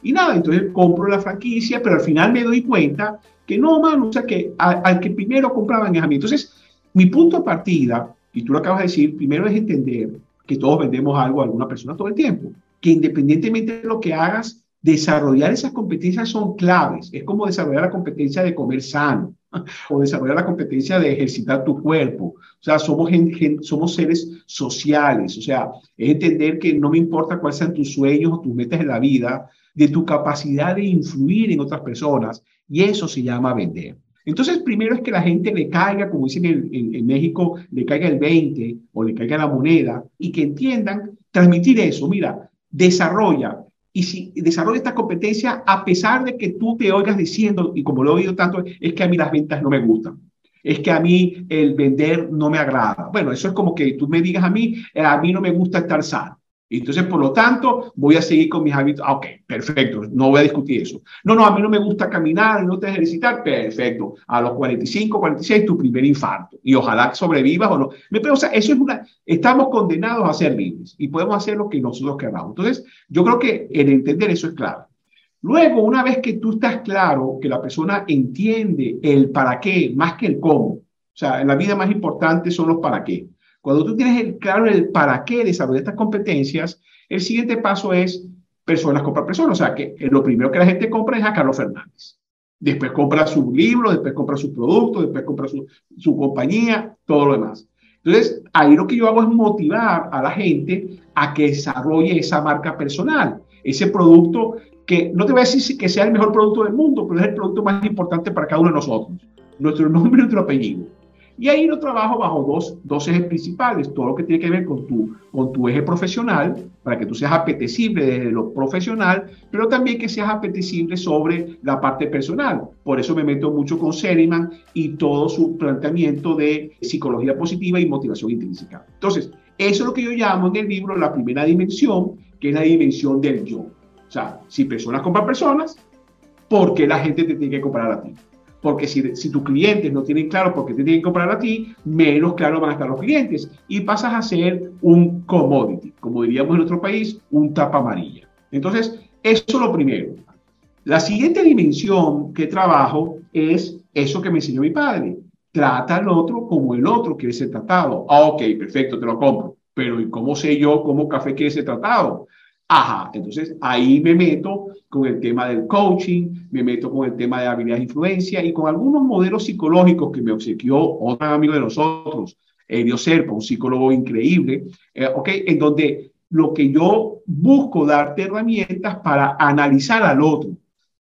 Y nada, entonces compro la franquicia, pero al final me doy cuenta que no, mano, o sea, que al, que primero compraban es a mí. Entonces, mi punto de partida, y tú lo acabas de decir, primero es entender que todos vendemos algo a alguna persona todo el tiempo, que independientemente de lo que hagas, desarrollar esas competencias son claves. Es como desarrollar la competencia de comer sano o desarrollar la competencia de ejercitar tu cuerpo. O sea, somos, somos seres sociales. O sea, es entender que no me importa cuáles sean tus sueños o tus metas en la vida, de tu capacidad de influir en otras personas. Y eso se llama vender. Entonces, primero es que la gente le caiga, como dicen en, en, México, le caiga el 20 o le caiga la moneda y que entiendan transmitir eso. Mira, desarrolla y si desarrolla esta competencia a pesar de que tú te oigas diciendo, y como lo he oído tanto, es que a mí las ventas no me gustan. es que a mí el vender no me agrada. Bueno, eso es como que tú me digas a mí, eh, a mí no me gusta estar sano. Entonces, por lo tanto, voy a seguir con mis hábitos. Ah, ok, perfecto, no voy a discutir eso. No, no, a mí no me gusta caminar, no te ejercitar, perfecto. A los 45, 46, tu primer infarto. Y ojalá sobrevivas o no. O sea, eso es una, estamos condenados a ser libres y podemos hacer lo que nosotros queramos. Entonces, yo creo que el entender eso es clave. Luego, una vez que tú estás claro, que la persona entiende el para qué más que el cómo, o sea, en la vida más importante son los para qué. Cuando tú tienes el, claro el para qué desarrollar estas competencias, el siguiente paso es personas compra personas. O sea, que lo primero que la gente compra es a Carlos Fernández. Después compra su libro, después compra su producto, después compra su, su compañía, todo lo demás. Entonces, ahí lo que yo hago es motivar a la gente a que desarrolle esa marca personal, ese producto que no te voy a decir que sea el mejor producto del mundo, pero es el producto más importante para cada uno de nosotros. Nuestro nombre y nuestro apellido. Y ahí lo trabajo bajo dos, dos ejes principales, todo lo que tiene que ver con tu, con tu eje profesional, para que tú seas apetecible desde lo profesional, pero también que seas apetecible sobre la parte personal. Por eso me meto mucho con Seriman y todo su planteamiento de psicología positiva y motivación intrínseca. Entonces, eso es lo que yo llamo en el libro la primera dimensión, que es la dimensión del yo. O sea, si personas compran personas, ¿por qué la gente te tiene que comprar a ti? Porque si, si tus clientes no tienen claro por qué te tienen que comprar a ti, menos claro van a estar los clientes y pasas a ser un commodity, como diríamos en nuestro país, un tapa amarilla. Entonces, eso es lo primero. La siguiente dimensión que trabajo es eso que me enseñó mi padre. Trata al otro como el otro quiere ser tratado. Ah, ok, perfecto, te lo compro. Pero ¿y cómo sé yo cómo café quiere ser tratado? Ajá, entonces ahí me meto con el tema del coaching, me meto con el tema de habilidad de influencia y con algunos modelos psicológicos que me obsequió otro amigo de nosotros, Elio Serpa, un psicólogo increíble, eh, ok, en donde lo que yo busco darte herramientas para analizar al otro,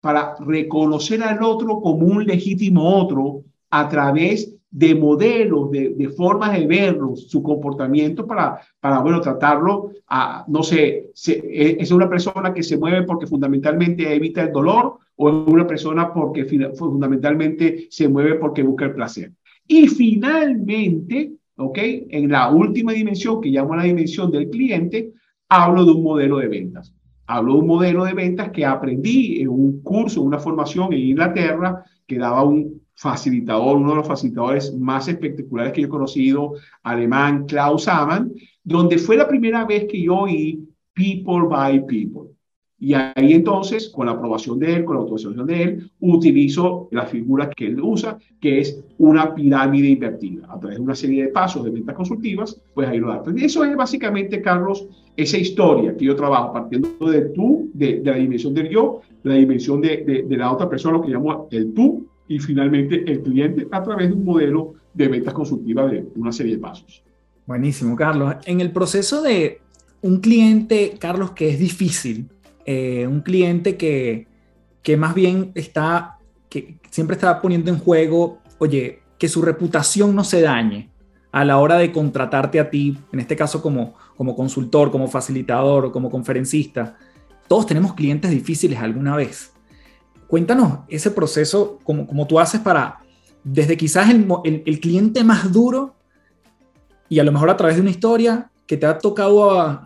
para reconocer al otro como un legítimo otro a través de modelos, de, formas de verlo, su comportamiento para, para bueno, tratarlo a, no sé, e, es una persona que se mueve porque fundamentalmente evita el dolor o es una persona porque fundamentalmente se mueve porque busca el placer. Y finalmente, ¿ok? En la última dimensión, que llamo la dimensión del cliente, hablo de un modelo de ventas. Hablo de un modelo de ventas que aprendí en un curso, una formación en Inglaterra, que daba un facilitador, uno de los facilitadores más espectaculares que yo he conocido, alemán, Klaus Amann, donde fue la primera vez que yo oí People by People. Y ahí entonces, con la aprobación de él, con la autorización de él, utilizo la figura que él usa, que es una pirámide invertida. A través de una serie de pasos de ventas consultivas, pues ahí lo da. eso es básicamente, Carlos, esa historia que yo trabajo, partiendo de tú, de, la dimensión del yo, la dimensión de, de la otra persona, lo que llamo el tú, y finalmente el cliente a través de un modelo de ventas consultivas de una serie de pasos. Buenísimo, Carlos. En el proceso de un cliente, Carlos, que es difícil, eh, un cliente que, que más bien está, que siempre está poniendo en juego, oye, que su reputación no se dañe a la hora de contratarte a ti, en este caso como, como consultor, como facilitador, como conferencista. Todos tenemos clientes difíciles alguna vez. Cuéntanos ese proceso, como, como tú haces para, desde quizás el, el, cliente más duro y a lo mejor a través de una historia que te ha tocado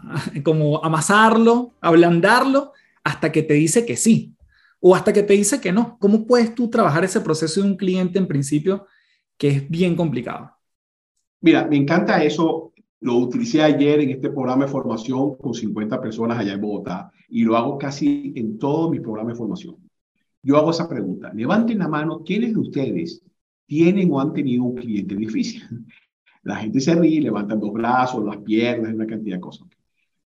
como amasarlo, ablandarlo, hasta que te dice que sí o hasta que te dice que no. ¿Cómo puedes tú trabajar ese proceso de un cliente en principio que es bien complicado? Mira, me encanta eso. Lo utilicé ayer en este programa de formación con 50 personas allá en Bogotá y lo hago casi en todos mis programas de formación yo hago esa pregunta. Levanten la mano, ¿quiénes de ustedes tienen o han tenido un cliente difícil? La gente se ríe, levantan los brazos, las piernas, una cantidad de cosas.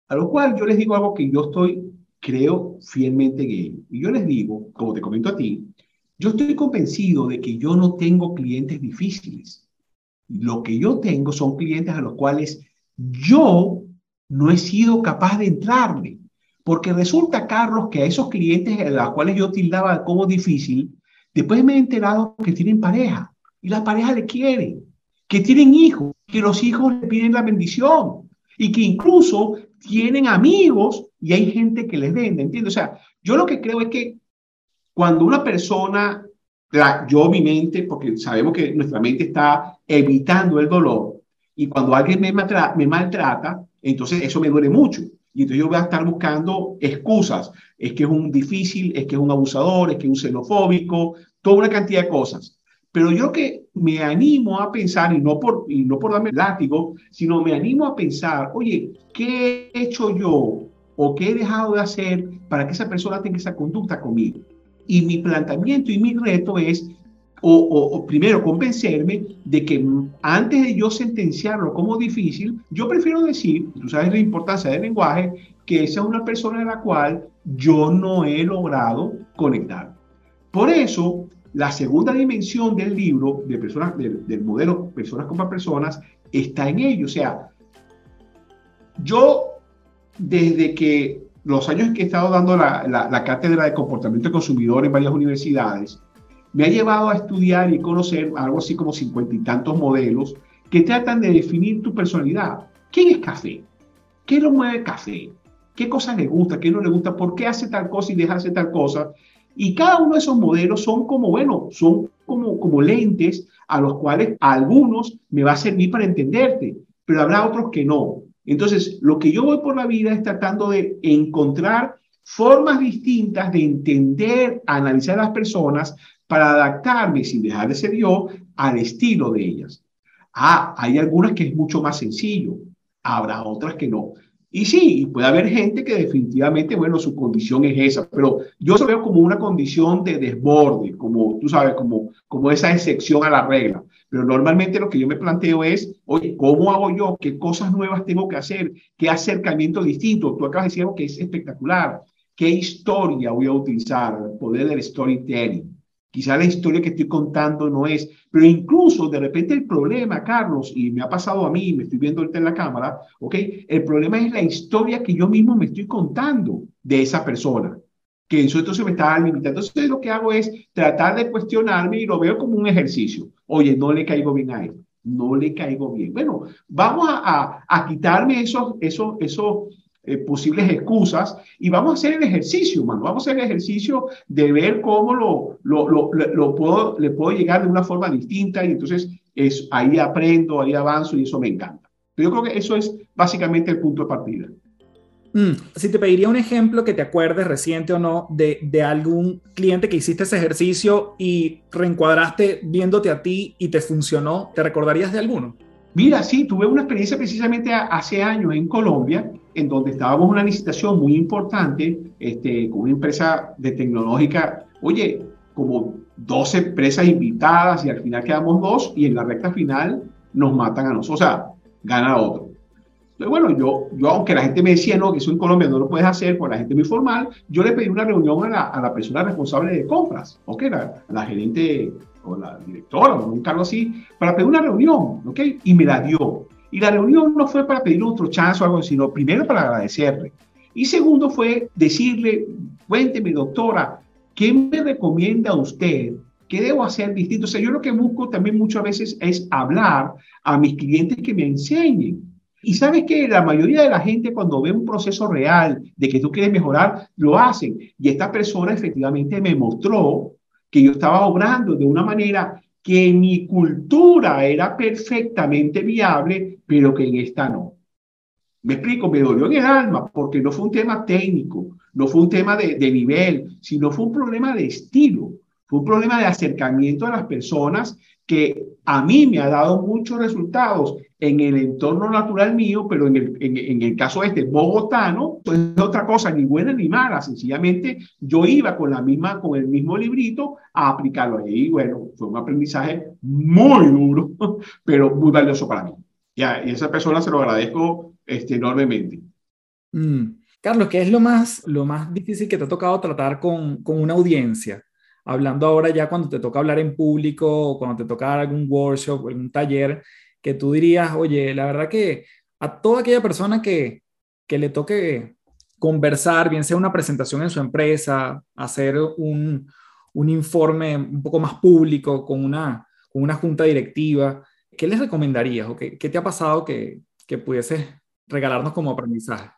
A lo cual yo les digo algo que yo estoy, creo fielmente en ello. Y yo les digo, como te comento a ti, yo estoy convencido de que yo no tengo clientes difíciles. Lo que yo tengo son clientes a los cuales yo no he sido capaz de entrarle. Porque resulta, Carlos, que a esos clientes a los cuales yo tildaba como difícil, después me he enterado que tienen pareja y la pareja le quiere, que tienen hijos, que los hijos le piden la bendición y que incluso tienen amigos y hay gente que les vende, ¿entiendes? O sea, yo lo que creo es que cuando una persona la, yo mi mente, porque sabemos que nuestra mente está evitando el dolor, y cuando alguien me, me maltrata, entonces eso me duele mucho. Y entonces yo voy a estar buscando excusas. Es que es un difícil, es que es un abusador, es que es un xenofóbico, toda una cantidad de cosas. Pero yo que me animo a pensar, y no por, y no por darme látigo, sino me animo a pensar, oye, ¿qué he hecho yo o qué he dejado de hacer para que esa persona tenga esa conducta conmigo? Y mi planteamiento y mi reto es, o, primero, convencerme de que antes de yo sentenciarlo como difícil, yo prefiero decir, tú sabes la importancia del lenguaje, que esa es una persona de la cual yo no he logrado conectar. Por eso, la segunda dimensión del libro, de personas, del, modelo Personas como Personas, está en ello. O sea, yo, desde que los años que he estado dando la, la, cátedra de comportamiento consumidor en varias universidades, me ha llevado a estudiar y conocer algo así como cincuenta y tantos modelos que tratan de definir tu personalidad. ¿Quién es café? ¿Qué lo mueve café? ¿Qué cosas le gusta? ¿Qué no le gusta? ¿Por qué hace tal cosa y deja de hacer tal cosa? Y cada uno de esos modelos son como, bueno, son como, como lentes a los cuales algunos me va a servir para entenderte, pero habrá otros que no. Entonces, lo que yo voy por la vida es tratando de encontrar formas distintas de entender, analizar a las personas para adaptarme, sin dejar de ser yo, al estilo de ellas. Ah, hay algunas que es mucho más sencillo, habrá otras que no. Y sí, puede haber gente que definitivamente, bueno, su condición es esa, pero yo lo veo como una condición de desborde, como tú sabes, como, como esa excepción a la regla. Pero normalmente lo que yo me planteo es, oye, ¿cómo hago yo? ¿Qué cosas nuevas tengo que hacer? ¿Qué acercamiento distinto? Tú acabas de decir que es espectacular. ¿Qué historia voy a utilizar? El poder del storytelling. Quizá la historia que estoy contando no es, pero incluso de repente el problema, Carlos, y me ha pasado a mí, me estoy viendo ahorita en la cámara, ¿ok? El problema es la historia que yo mismo me estoy contando de esa persona, que eso entonces me está limitando. Entonces lo que hago es tratar de cuestionarme y lo veo como un ejercicio. Oye, no le caigo bien a él, no le caigo bien. Bueno, vamos a, a, a quitarme esos, esos, esos, eh, posibles excusas y vamos a hacer el ejercicio, mano. Vamos a hacer el ejercicio de ver cómo lo, lo, lo, lo, puedo, le puedo llegar de una forma distinta y entonces es, ahí aprendo, ahí avanzo y eso me encanta. Yo creo que eso es básicamente el punto de partida. Mm, si te pediría un ejemplo que te acuerdes reciente o no de, de, algún cliente que hiciste ese ejercicio y reencuadraste viéndote a ti y te funcionó, ¿te recordarías de alguno? Mira, sí, tuve una experiencia precisamente hace años en Colombia, en donde estábamos en una licitación muy importante este, con una empresa de tecnológica, oye, como 12 empresas invitadas y al final quedamos dos y en la recta final nos matan a nosotros, o sea, gana otro. Entonces, bueno, yo, yo, aunque la gente me decía, no, que eso en Colombia no lo puedes hacer, por la gente muy formal, yo le pedí una reunión a la, a la persona responsable de compras, ¿ok? La, la gerente o la directora o un cargo así, para pedir una reunión, ¿ok? Y me la dio. Y la reunión no fue para pedir otro chance o algo, sino primero para agradecerle. Y segundo fue decirle, cuénteme, doctora, ¿qué me recomienda usted? ¿Qué debo hacer distinto? O sea, yo lo que busco también muchas veces es hablar a mis clientes que me enseñen. Y sabes que la mayoría de la gente cuando ve un proceso real de que tú quieres mejorar, lo hacen. Y esta persona efectivamente me mostró que yo estaba obrando de una manera que en mi cultura era perfectamente viable, pero que en esta no. Me explico, me dolió en el alma porque no fue un tema técnico, no fue un tema de, de nivel, sino fue un problema de estilo, fue un problema de acercamiento a las personas que a mí me ha dado muchos resultados en el entorno natural mío, pero en el, en, el caso este bogotano, pues es otra cosa, ni buena ni mala, sencillamente yo iba con la misma, con el mismo librito a aplicarlo ahí. Y bueno, fue un aprendizaje muy duro, pero muy valioso para mí. Y a esa persona se lo agradezco este, enormemente. Mm. Carlos, ¿qué es lo más, lo más difícil que te ha tocado tratar con, con una audiencia? hablando ahora ya cuando te toca hablar en público o cuando te toca algún workshop algún taller, que tú dirías, oye, la verdad que a toda aquella persona que, que le toque conversar, bien sea una presentación en su empresa, hacer un, un informe un poco más público con una, con una junta directiva, ¿qué les recomendarías o qué, qué te ha pasado que, que pudieses regalarnos como aprendizaje?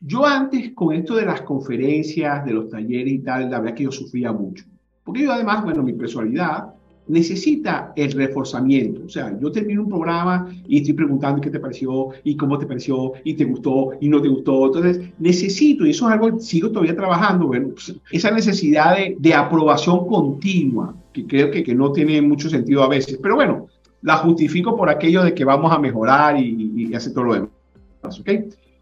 Yo antes, con esto de las conferencias, de los talleres y tal, la verdad que yo sufría mucho Porque yo además, bueno, mi personalidad necesita el reforzamiento. O sea, yo termino un programa y estoy preguntando qué te pareció y cómo te pareció y te gustó y no te gustó. Entonces, necesito, y eso es algo, sigo todavía trabajando, pues, esa necesidad de, de, aprobación continua, que creo que, que, no tiene mucho sentido a veces. Pero bueno, la justifico por aquello de que vamos a mejorar y, y, hacer todo lo demás. ¿ok?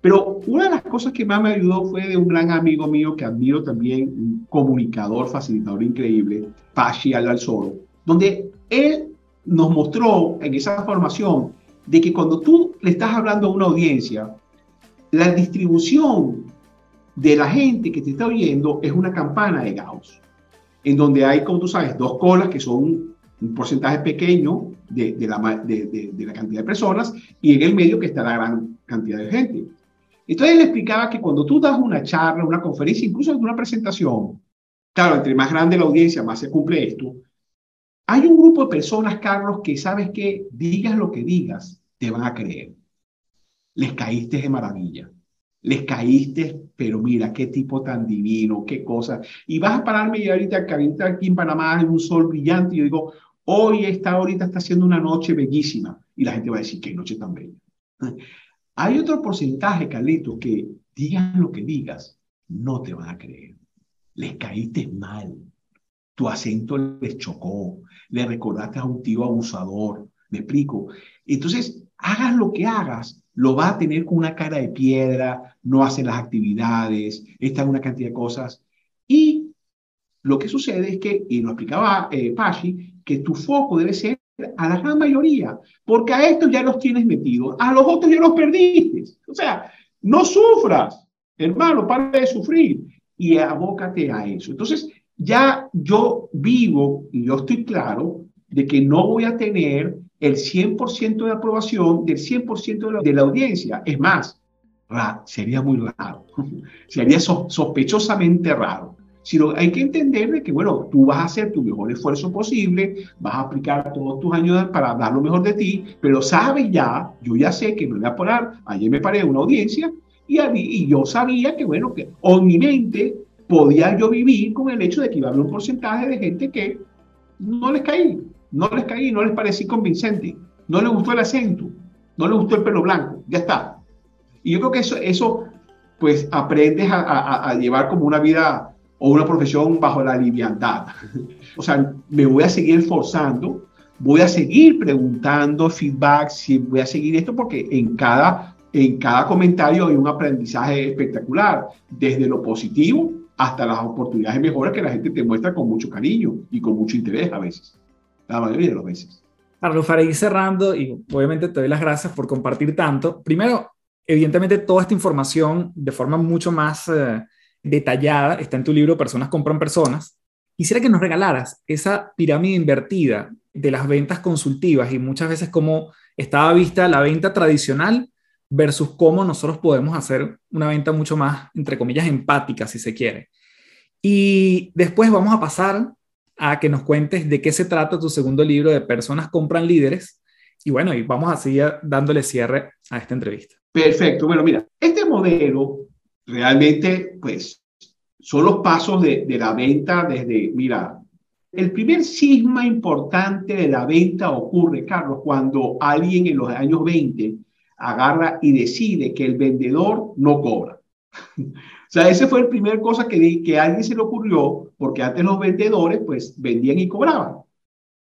Pero una de las cosas que más me ayudó fue de un gran amigo mío que admiro también, un comunicador, facilitador increíble, Pachi Alzoro, donde él nos mostró en esa formación de que cuando tú le estás hablando a una audiencia, la distribución de la gente que te está oyendo es una campana de Gauss, en donde hay, como tú sabes, dos colas que son un porcentaje pequeño de, la, cantidad de personas y en el medio que está la gran cantidad de gente. Entonces él explicaba que cuando tú das una charla, una conferencia, incluso una presentación, claro, entre más grande la audiencia, más se cumple esto, hay un grupo de personas, Carlos, que sabes que digas lo que digas, te van a creer. Les caíste de maravilla. Les caíste, pero mira, qué tipo tan divino, qué cosa. Y vas a pararme y ahorita ahorita aquí en Panamá en un sol brillante y digo, hoy está ahorita está haciendo una noche bellísima. Y la gente va a decir, qué noche tan bella. Hay otro porcentaje, Carlito, que digan lo que digas, no te van a creer. Les caíste mal. Tu acento les chocó. Le recordaste a un tío abusador. ¿Me explico? Entonces, hagas lo que hagas, lo va a tener con una cara de piedra, no hace las actividades, está en una cantidad de cosas. Y lo que sucede es que, y lo explicaba eh, Pachi, que tu foco debe ser a la gran mayoría, porque a estos ya los tienes metidos, a los otros ya los perdiste. O sea, no sufras, hermano, para de sufrir y abócate a eso. Entonces, ya yo vivo y yo estoy claro de que no voy a tener el 100% de aprobación del 100% de la, de audiencia. Es más, sería muy raro, sería sospechosamente raro sino hay que entender que, bueno, tú vas a hacer tu mejor esfuerzo posible, vas a aplicar todos tus años para dar lo mejor de ti, pero sabes ya, yo ya sé que me voy a parar, ayer me paré en una audiencia y, yo sabía que, bueno, que en mi mente podía yo vivir con el hecho de que iba a haber un porcentaje de gente que no les caí, no les caí, no les parecí convincente, no les gustó el acento, no les gustó el pelo blanco, ya está. Y yo creo que eso, eso pues aprendes a, a, a llevar como una vida o una profesión bajo la liviandad. O sea, me voy a seguir esforzando, voy a seguir preguntando feedback, voy a seguir esto porque en cada, en cada comentario hay un aprendizaje espectacular, desde lo positivo hasta las oportunidades mejores que la gente te muestra con mucho cariño y con mucho interés a veces, la mayoría de las veces. Carlos, para ir cerrando, y obviamente te doy las gracias por compartir tanto. Primero, evidentemente toda esta información de forma mucho más... Eh, detallada, está en tu libro Personas compran personas. Quisiera que nos regalaras esa pirámide invertida de las ventas consultivas y muchas veces cómo estaba vista la venta tradicional versus cómo nosotros podemos hacer una venta mucho más, entre comillas, empática, si se quiere. Y después vamos a pasar a que nos cuentes de qué se trata tu segundo libro de Personas compran líderes. Y bueno, y vamos a seguir dándole cierre a esta entrevista. Perfecto. Bueno, mira, este modelo realmente, pues, son los pasos de, de la venta desde, mira, el primer cisma importante de la venta ocurre, Carlos, cuando alguien en los años 20 agarra y decide que el vendedor no cobra. o sea, ese fue el primer cosa que, que a alguien se le ocurrió, porque antes los vendedores pues vendían y cobraban.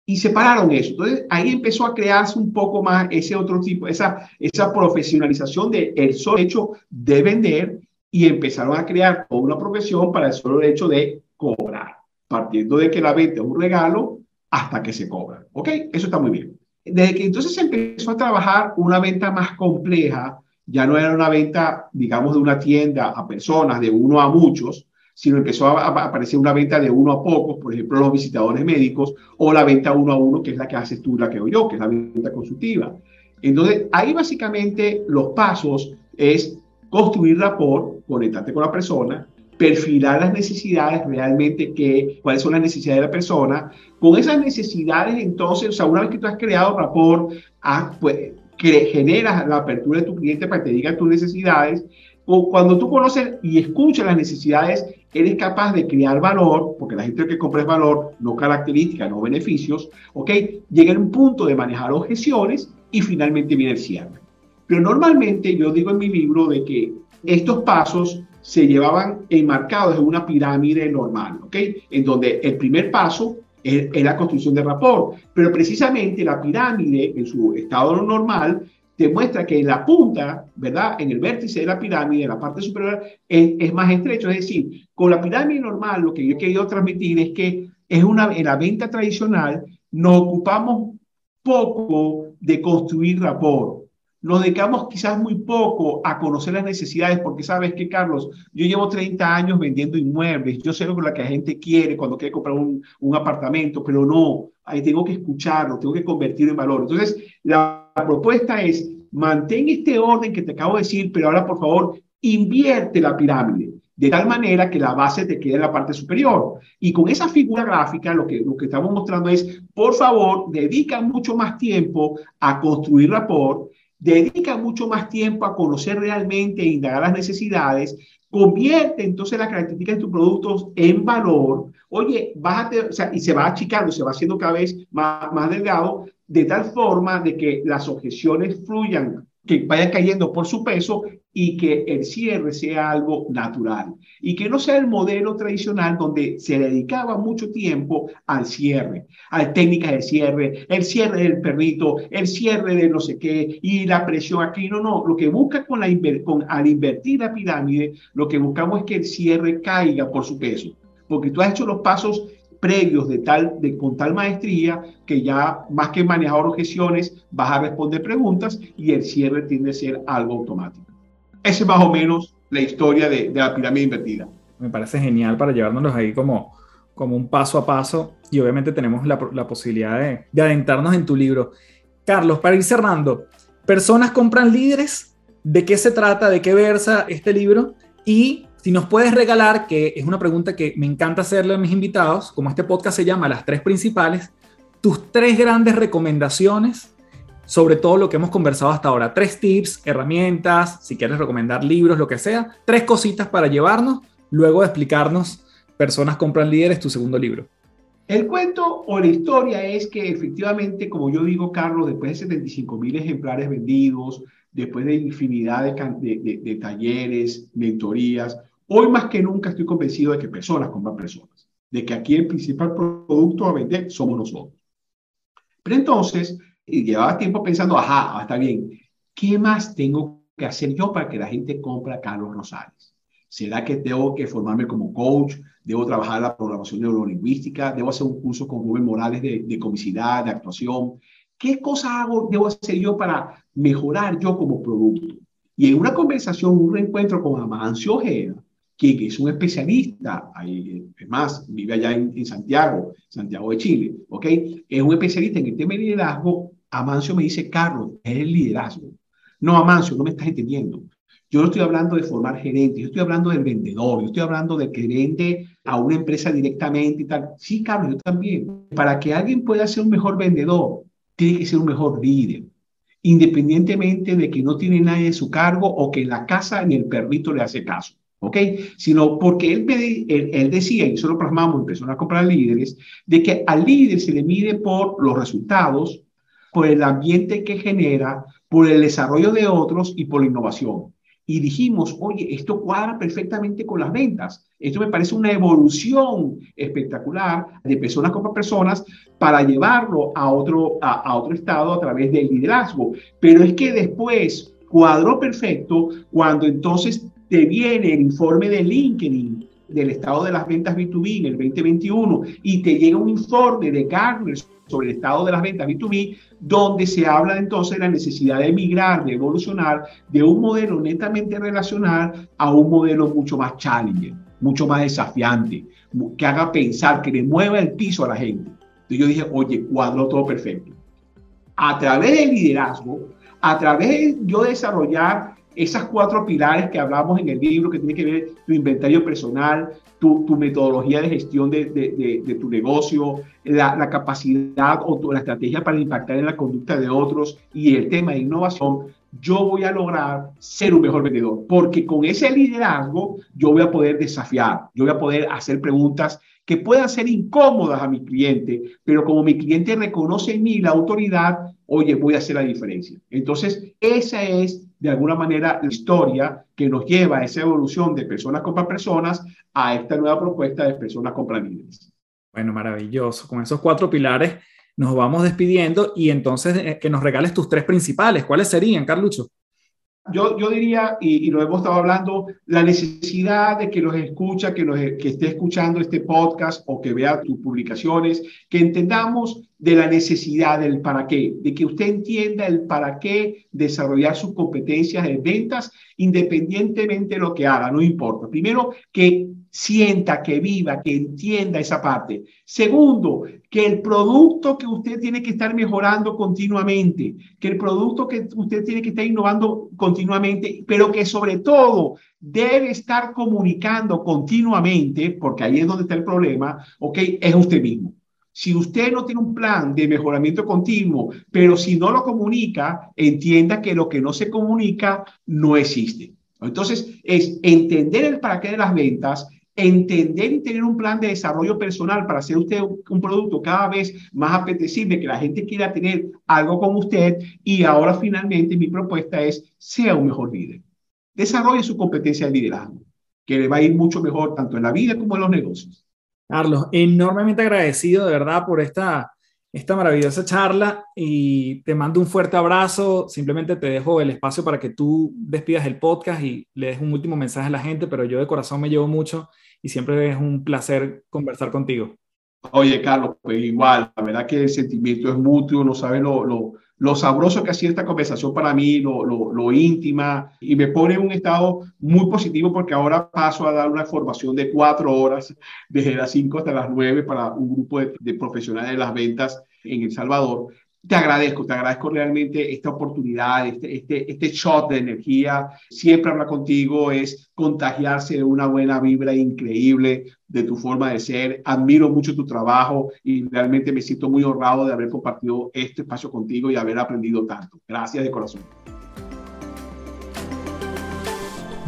Y separaron eso. Entonces ahí empezó a crearse un poco más ese otro tipo, esa, esa profesionalización del el solo hecho de vender y empezaron a crear una profesión para el solo hecho de cobrar, partiendo de que la venta es un regalo hasta que se cobra. ¿Ok? Eso está muy bien. Desde que entonces se empezó a trabajar una venta más compleja, ya no era una venta, digamos, de una tienda a personas, de uno a muchos, sino empezó a, aparecer una venta de uno a pocos, por ejemplo, los visitadores médicos, o la venta uno a uno, que es la que haces tú, la que hago yo, que es la venta consultiva. Entonces, ahí básicamente los pasos es construir rapport, conectarte con la persona, perfilar las necesidades realmente, que, cuáles son las necesidades de la persona. Con esas necesidades, entonces, o sea, una vez que tú has creado rapport, ah, pues, que generas la apertura de tu cliente para que te diga tus necesidades, o cuando tú conoces y escuchas las necesidades, eres capaz de crear valor, porque la gente que compra es valor, no características, no beneficios, ¿ok? Llega a un punto de manejar objeciones y finalmente viene el cierre. Pero normalmente yo digo en mi libro de que estos pasos se llevaban enmarcados en una pirámide normal, ¿ok? En donde el primer paso es, es la construcción de rapport, pero precisamente la pirámide en su estado normal demuestra que en la punta, ¿verdad? En el vértice de la pirámide, en la parte superior, es, más estrecho. Es decir, con la pirámide normal, lo que yo he querido transmitir es que es una, en la venta tradicional nos ocupamos poco de construir rapport. Nos dedicamos quizás muy poco a conocer las necesidades, porque sabes que, Carlos, yo llevo 30 años vendiendo inmuebles, yo sé lo que la gente quiere cuando quiere comprar un, un apartamento, pero no, ahí tengo que escucharlo, tengo que convertirlo en valor. Entonces, la propuesta es, mantén este orden que te acabo de decir, pero ahora por favor invierte la pirámide de tal manera que la base te quede en la parte superior. Y con esa figura gráfica lo que, lo que estamos mostrando es, por favor, dedica mucho más tiempo a construir rapport, dedica mucho más tiempo a conocer realmente e indagar las necesidades, convierte entonces las características de tus productos en valor. Oye, bájate, o sea, y se va achicando, se va haciendo cada vez más, más delgado, de tal forma de que las objeciones fluyan, que vayan cayendo por su peso y que el cierre sea algo natural y que no sea el modelo tradicional donde se dedicaba mucho tiempo al cierre, a técnicas de cierre, el cierre del perrito, el cierre de no sé qué y la presión aquí. No, no, lo que busca con la, con, al invertir la pirámide, lo que buscamos es que el cierre caiga por su peso, porque tú has hecho los pasos previos de tal, de, con tal maestría que ya más que manejar objeciones vas a responder preguntas y el cierre tiende a ser algo automático. Esa es más o menos la historia de, la pirámide invertida. Me parece genial para llevárnoslos ahí como, como un paso a paso y obviamente tenemos la, la posibilidad de, de adentrarnos en tu libro. Carlos, para ir cerrando, ¿personas compran líderes? ¿De qué se trata? ¿De qué versa este libro? Y si nos puedes regalar, que es una pregunta que me encanta hacerle a mis invitados, como este podcast se llama Las tres principales, tus tres grandes recomendaciones sobre todo lo que hemos conversado hasta ahora. Tres tips, herramientas, si quieres recomendar libros, lo que sea. Tres cositas para llevarnos, luego de explicarnos Personas compran líderes, tu segundo libro. El cuento o la historia es que efectivamente, como yo digo, Carlos, después de 75 mil ejemplares vendidos, después de infinidad de, de talleres, mentorías, Hoy más que nunca estoy convencido de que personas compran personas, de que aquí el principal producto a vender somos nosotros. Pero entonces, llevaba tiempo pensando, ajá, está bien, ¿qué más tengo que hacer yo para que la gente compre a Carlos Rosales? ¿Será que tengo que formarme como coach? ¿Debo trabajar la programación neurolingüística? ¿Debo hacer un curso con Rubén Morales de, de comicidad, de actuación? ¿Qué cosa hago, debo hacer yo para mejorar yo como producto? Y en una conversación, un reencuentro con Amancio Ojeda, que es un especialista, es más, vive allá en, Santiago, Santiago de Chile, ¿ok? Es un especialista en el tema de liderazgo. Amancio me dice, Carlos, es el liderazgo. No, Amancio, no me estás entendiendo. Yo no estoy hablando de formar gerentes, yo estoy hablando del vendedor, yo estoy hablando de que vende a una empresa directamente y tal. Sí, Carlos, yo también. Para que alguien pueda ser un mejor vendedor, tiene que ser un mejor líder independientemente de que no tiene nadie de su cargo o que en la casa ni el perrito le hace caso. ¿Ok? Sino porque él, él, decía, y eso lo plasmamos en Personas comprar líderes, de que al líder se le mide por los resultados, por el ambiente que genera, por el desarrollo de otros y por la innovación. Y dijimos, oye, esto cuadra perfectamente con las ventas. Esto me parece una evolución espectacular de personas como personas para llevarlo a otro, a, a otro estado a través del liderazgo. Pero es que después cuadró perfecto cuando entonces te viene el informe de LinkedIn del estado de las ventas B2B en el 2021 y te llega un informe de Gartner sobre el estado de las ventas B2B, donde se habla entonces de la necesidad de migrar, de evolucionar de un modelo netamente relacional a un modelo mucho más challenging, mucho más desafiante, que haga pensar, que le mueva el piso a la gente. Entonces yo dije, oye, cuadro todo perfecto. A través del liderazgo, a través de yo desarrollar esas cuatro pilares que hablamos en el libro, que tiene que ver tu inventario personal, tu, metodología de gestión de, tu negocio, la, capacidad o la estrategia para impactar en la conducta de otros y el tema de innovación, yo voy a lograr ser un mejor vendedor, porque con ese liderazgo yo voy a poder desafiar, yo voy a poder hacer preguntas que puedan ser incómodas a mi cliente, pero como mi cliente reconoce en mí la autoridad, oye, voy a hacer la diferencia. Entonces, esa es de alguna manera la historia que nos lleva a esa evolución de personas compra personas a esta nueva propuesta de personas compra líderes. Bueno, maravilloso. Con esos cuatro pilares nos vamos despidiendo y entonces eh, que nos regales tus tres principales. ¿Cuáles serían, Carlucho? Yo, yo diría, y, lo hemos estado hablando, la necesidad de que los escucha, que, los, que esté escuchando este podcast o que vea tus publicaciones, que entendamos de la necesidad del para qué, de que usted entienda el para qué desarrollar sus competencias de ventas independientemente de lo que haga, no importa. Primero, que sienta, que viva, que entienda esa parte. Segundo, que el producto que usted tiene que estar mejorando continuamente, que el producto que usted tiene que estar innovando continuamente, pero que sobre todo debe estar comunicando continuamente, porque ahí es donde está el problema, ¿ok? Es usted mismo. Si usted no tiene un plan de mejoramiento continuo, pero si no lo comunica, entienda que lo que no se comunica no existe. Entonces, es entender el para qué de las ventas, entender y tener un plan de desarrollo personal para hacer usted un producto cada vez más apetecible, que la gente quiera tener algo con usted. Y ahora finalmente mi propuesta es, sea un mejor líder. Desarrolle su competencia de liderazgo, que le va a ir mucho mejor tanto en la vida como en los negocios. Carlos, enormemente agradecido de verdad por esta, esta maravillosa charla y te mando un fuerte abrazo. Simplemente te dejo el espacio para que tú despidas el podcast y le des un último mensaje a la gente, pero yo de corazón me llevo mucho y siempre es un placer conversar contigo. Oye, Carlos, pues igual, la verdad que el sentimiento es mutuo, no sabes lo, lo, lo, sabroso que ha esta conversación para mí, lo, lo, íntima, y me pone en un estado muy positivo porque ahora paso a dar una formación de cuatro horas, desde las cinco hasta las nueve, para un grupo de profesionales de las ventas en El Salvador te agradezco, te agradezco realmente esta oportunidad, este, este, este shot de energía. Siempre hablar contigo es contagiarse de una buena vibra increíble de tu forma de ser. Admiro mucho tu trabajo y realmente me siento muy honrado de haber compartido este espacio contigo y haber aprendido tanto. Gracias de corazón.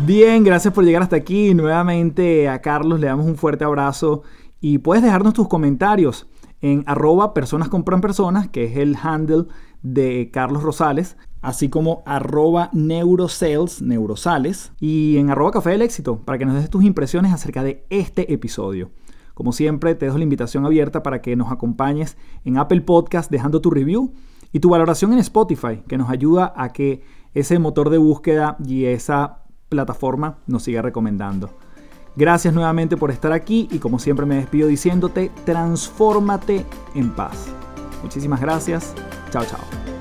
Bien, gracias por llegar hasta aquí. Nuevamente a Carlos le damos un fuerte abrazo y puedes dejarnos tus comentarios en arroba personas compran personas, que es el handle de Carlos Rosales, así como arroba neurosales, neurosales, y en arroba café del éxito, para que nos des tus impresiones acerca de este episodio. Como siempre, te dejo la invitación abierta para que nos acompañes en Apple Podcast dejando tu review y tu valoración en Spotify, que nos ayuda a que ese motor de búsqueda y esa plataforma nos siga recomendando. Gracias nuevamente por estar aquí y como siempre me despido diciéndote, transfórmate en paz. Muchísimas gracias. Chao, chao.